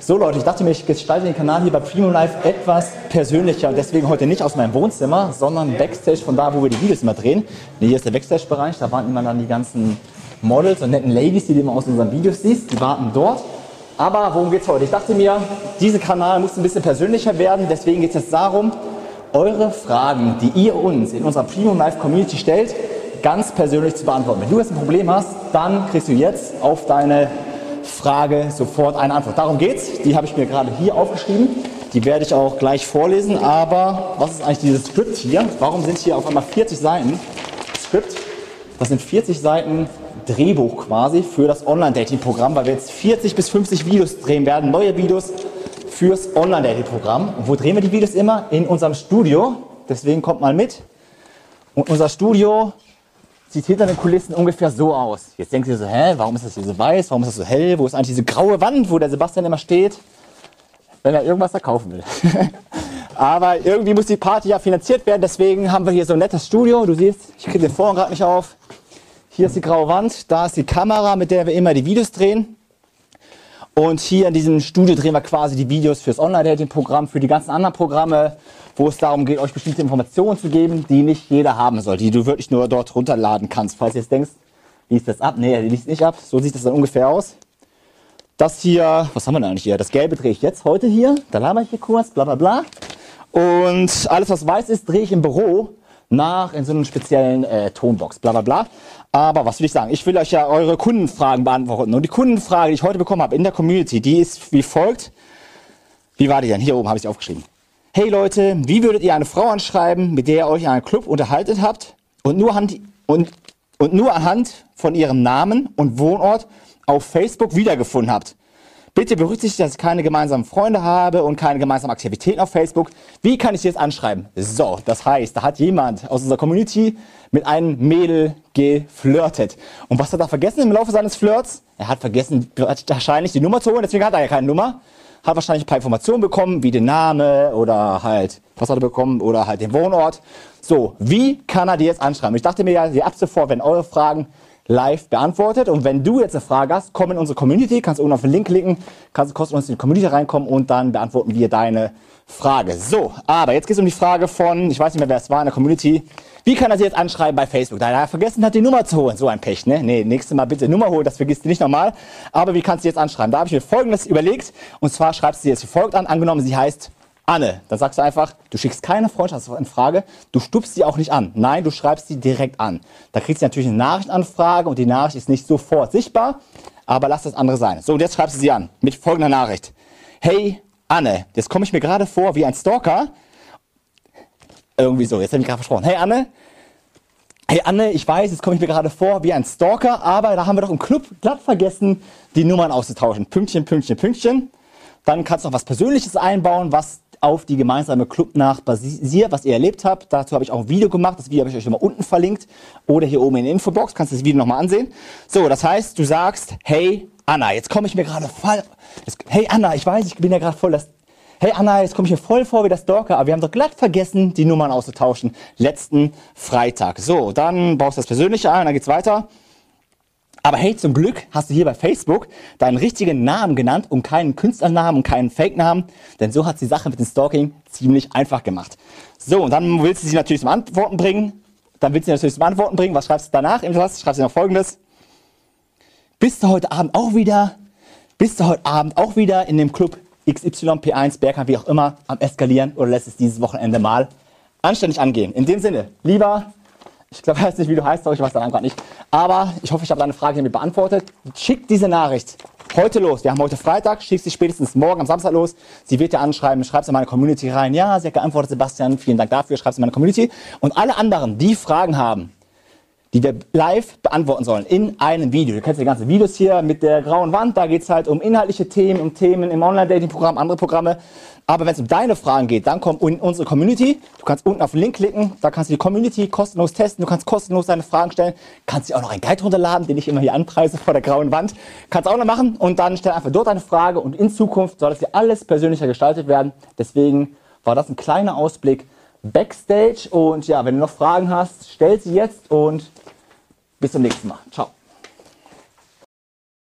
So Leute, ich dachte mir, ich gestalte den Kanal hier bei Primo Live etwas persönlicher deswegen heute nicht aus meinem Wohnzimmer, sondern Backstage von da, wo wir die Videos immer drehen. Hier ist der Backstage-Bereich, da warten immer dann die ganzen Models und netten Ladies, die du immer aus unseren Videos siehst, die warten dort. Aber worum geht's heute? Ich dachte mir, dieser Kanal muss ein bisschen persönlicher werden, deswegen geht es jetzt darum, eure Fragen, die ihr uns in unserer Primo Live Community stellt, ganz persönlich zu beantworten. Wenn du jetzt ein Problem hast, dann kriegst du jetzt auf deine Frage sofort eine Antwort. Darum geht's. Die habe ich mir gerade hier aufgeschrieben. Die werde ich auch gleich vorlesen. Aber was ist eigentlich dieses Skript hier? Warum sind hier auf einmal 40 Seiten Skript? Das sind 40 Seiten Drehbuch quasi für das Online-Dating-Programm, weil wir jetzt 40 bis 50 Videos drehen werden, neue Videos fürs Online-Dating-Programm. Und wo drehen wir die Videos immer? In unserem Studio. Deswegen kommt mal mit. Und unser Studio sieht hinter den Kulissen ungefähr so aus. Jetzt denkt ihr so, hä, warum ist das hier so weiß, warum ist das so hell, wo ist eigentlich diese graue Wand, wo der Sebastian immer steht, wenn er irgendwas da kaufen will. Aber irgendwie muss die Party ja finanziert werden, deswegen haben wir hier so ein nettes Studio. Du siehst, ich kriege den Vorhang gerade nicht auf. Hier ist die graue Wand, da ist die Kamera, mit der wir immer die Videos drehen. Und hier in diesem Studio drehen wir quasi die Videos fürs Online-Dating-Programm, für die ganzen anderen Programme, wo es darum geht, euch bestimmte Informationen zu geben, die nicht jeder haben soll, die du wirklich nur dort runterladen kannst. Falls ihr jetzt denkst, liest das ab? Nee, die liest nicht ab. So sieht das dann ungefähr aus. Das hier, was haben wir denn eigentlich hier? Das Gelbe drehe ich jetzt heute hier. Da laber ich hier kurz, bla bla bla. Und alles, was weiß ist, drehe ich im Büro nach in so einem speziellen äh, Tonbox, bla bla bla. Aber was will ich sagen? Ich will euch ja eure Kundenfragen beantworten. Und die Kundenfrage, die ich heute bekommen habe in der Community, die ist wie folgt. Wie war die denn? Hier oben habe ich sie aufgeschrieben. Hey Leute, wie würdet ihr eine Frau anschreiben, mit der ihr euch in einem Club unterhalten habt und nur, Hand, und, und nur anhand von ihrem Namen und Wohnort auf Facebook wiedergefunden habt? Bitte berücksichtigt, dass ich keine gemeinsamen Freunde habe und keine gemeinsamen Aktivitäten auf Facebook. Wie kann ich jetzt anschreiben? So, das heißt, da hat jemand aus unserer Community mit einem Mädel geflirtet. Und was hat er vergessen im Laufe seines Flirts? Er hat vergessen, wahrscheinlich die Nummer zu holen, deswegen hat er ja keine Nummer. Hat wahrscheinlich ein paar Informationen bekommen, wie den Name oder halt, was hat er bekommen, oder halt den Wohnort. So, wie kann er die jetzt anschreiben? Ich dachte mir ja, ab sofort, wenn eure Fragen live beantwortet. Und wenn du jetzt eine Frage hast, komm in unsere Community, kannst unten auf den Link klicken, kannst kostenlos in die Community reinkommen und dann beantworten wir deine Frage. So, aber jetzt geht es um die Frage von, ich weiß nicht mehr, wer es war in der Community. Wie kann er sie jetzt anschreiben bei Facebook? Da er vergessen hat, die Nummer zu holen. So ein Pech, ne? Nee, nächstes Mal bitte Nummer holen, das vergisst du nicht nochmal. Aber wie kannst du sie jetzt anschreiben? Da habe ich mir Folgendes überlegt. Und zwar schreibst du sie jetzt wie folgt an. Angenommen, sie heißt Anne. Dann sagst du einfach, du schickst keine Freundschaftsanfrage, du stupst sie auch nicht an. Nein, du schreibst sie direkt an. Da kriegst du natürlich eine Nachrichtanfrage und die Nachricht ist nicht sofort sichtbar, aber lass das andere sein. So, und jetzt schreibst du sie an mit folgender Nachricht. Hey Anne, jetzt komme ich mir gerade vor wie ein Stalker. Irgendwie so, jetzt habe ich gerade versprochen. Hey Anne, Hey Anne, ich weiß, jetzt komme ich mir gerade vor wie ein Stalker, aber da haben wir doch im Club glatt vergessen, die Nummern auszutauschen. Pünktchen, Pünktchen, Pünktchen. Dann kannst du noch was Persönliches einbauen, was auf die gemeinsame Clubnacht basiert, was ihr erlebt habt. Dazu habe ich auch ein Video gemacht. Das Video habe ich euch immer unten verlinkt oder hier oben in der Infobox. Kannst du das Video nochmal ansehen. So, das heißt, du sagst, hey Anna, jetzt komme ich mir gerade voll. Hey Anna, ich weiß, ich bin ja gerade voll das. Hey Anna, jetzt komme ich mir voll vor wie das Stalker, aber wir haben doch glatt vergessen, die Nummern auszutauschen. Letzten Freitag. So, dann baust du das Persönliche ein, dann geht's weiter. Aber hey, zum Glück hast du hier bei Facebook deinen richtigen Namen genannt und keinen Künstlernamen und keinen Fake-Namen, denn so hat die Sache mit dem Stalking ziemlich einfach gemacht. So, und dann willst du sie natürlich zum Antworten bringen. Dann willst du sie natürlich zum Antworten bringen. Was schreibst du danach? Im Schreibst du noch folgendes. Bist du heute Abend auch wieder, bist du heute Abend auch wieder in dem Club XYP1 Bergheim, wie auch immer, am Eskalieren oder lässt es dieses Wochenende mal anständig angehen? In dem Sinne, lieber ich glaube, ich weiß nicht, wie du heißt, aber ich weiß deinen gerade nicht. Aber ich hoffe, ich habe deine Frage hiermit beantwortet. Schick diese Nachricht heute los. Wir haben heute Freitag, schick sie spätestens morgen am Samstag los. Sie wird dir anschreiben, schreib sie in meine Community rein. Ja, sie hat geantwortet, Sebastian, vielen Dank dafür, schreib sie in meine Community. Und alle anderen, die Fragen haben, die wir live beantworten sollen in einem Video. Du kennst die ganzen Videos hier mit der grauen Wand, da geht es halt um inhaltliche Themen, um Themen im Online-Dating-Programm, andere Programme. Aber wenn es um deine Fragen geht, dann komm in unsere Community. Du kannst unten auf den Link klicken, da kannst du die Community kostenlos testen, du kannst kostenlos deine Fragen stellen, kannst dir auch noch einen Guide runterladen, den ich immer hier anpreise vor der grauen Wand. Kannst auch noch machen und dann stell einfach dort eine Frage und in Zukunft soll das hier alles persönlicher gestaltet werden. Deswegen war das ein kleiner Ausblick Backstage und ja, wenn du noch Fragen hast, stell sie jetzt und bis zum nächsten Mal. Ciao.